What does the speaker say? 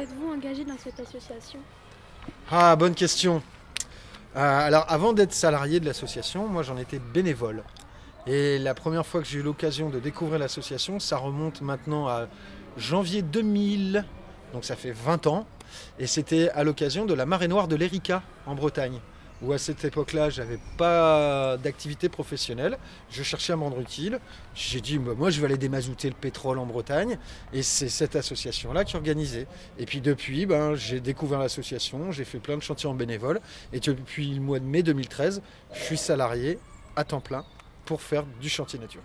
êtes-vous engagé dans cette association? Ah, bonne question. Euh, alors, avant d'être salarié de l'association, moi j'en étais bénévole. Et la première fois que j'ai eu l'occasion de découvrir l'association, ça remonte maintenant à janvier 2000, donc ça fait 20 ans. Et c'était à l'occasion de la marée noire de l'Erika en Bretagne où à cette époque-là, j'avais pas d'activité professionnelle. Je cherchais à me rendre utile. J'ai dit, bah, moi, je vais aller démazouter le pétrole en Bretagne. Et c'est cette association-là qui organisait. Et puis depuis, ben, j'ai découvert l'association, j'ai fait plein de chantiers en bénévole. Et depuis le mois de mai 2013, je suis salarié à temps plein pour faire du chantier nature.